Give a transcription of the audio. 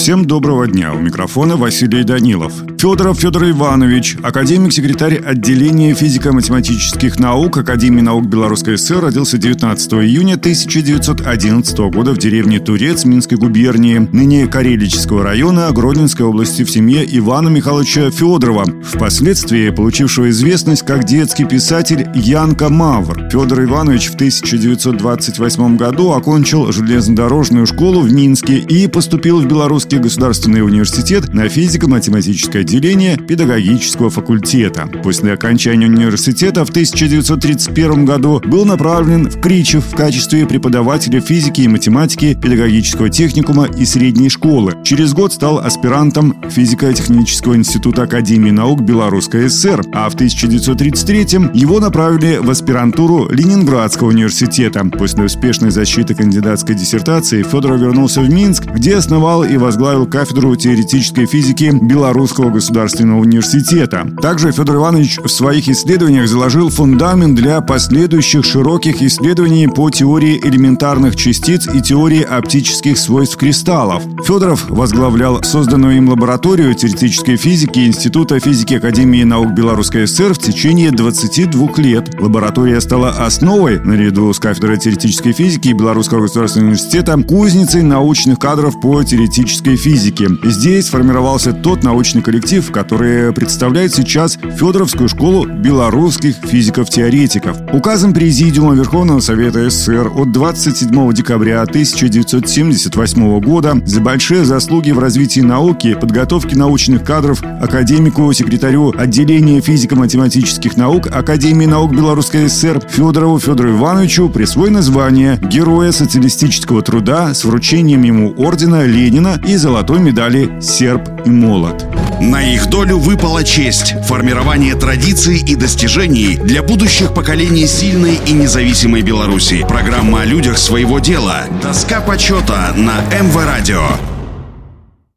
Всем доброго дня. У микрофона Василий Данилов. Федоров Федор Иванович, академик-секретарь отделения физико-математических наук Академии наук Белорусской ССР, родился 19 июня 1911 года в деревне Турец Минской губернии, ныне Карелического района Гродненской области в семье Ивана Михайловича Федорова, впоследствии получившего известность как детский писатель Янка Мавр. Федор Иванович в 1928 году окончил железнодорожную школу в Минске и поступил в Белорусский Московский государственный университет на физико-математическое отделение педагогического факультета. После окончания университета в 1931 году был направлен в Кричев в качестве преподавателя физики и математики педагогического техникума и средней школы. Через год стал аспирантом физико-технического института Академии наук Белорусской ССР, а в 1933 его направили в аспирантуру Ленинградского университета. После успешной защиты кандидатской диссертации Федоров вернулся в Минск, где основал и возглавил возглавил кафедру теоретической физики Белорусского государственного университета. Также Федор Иванович в своих исследованиях заложил фундамент для последующих широких исследований по теории элементарных частиц и теории оптических свойств кристаллов. Федоров возглавлял созданную им лабораторию теоретической физики Института физики Академии наук Белорусской ССР в течение 22 лет. Лаборатория стала основой, наряду с кафедрой теоретической физики Белорусского государственного университета, кузницей научных кадров по теоретической теоретической физики. Здесь сформировался тот научный коллектив, который представляет сейчас Федоровскую школу белорусских физиков-теоретиков. Указом Президиума Верховного Совета СССР от 27 декабря 1978 года за большие заслуги в развитии науки подготовке научных кадров академику, секретарю отделения физико-математических наук Академии наук Белорусской ССР Федорову Федору Ивановичу присвоено звание Героя социалистического труда с вручением ему ордена Ленина и золотой медали «Серб и молот». На их долю выпала честь – формирование традиций и достижений для будущих поколений сильной и независимой Беларуси. Программа о людях своего дела. Доска почета на МВ Радио.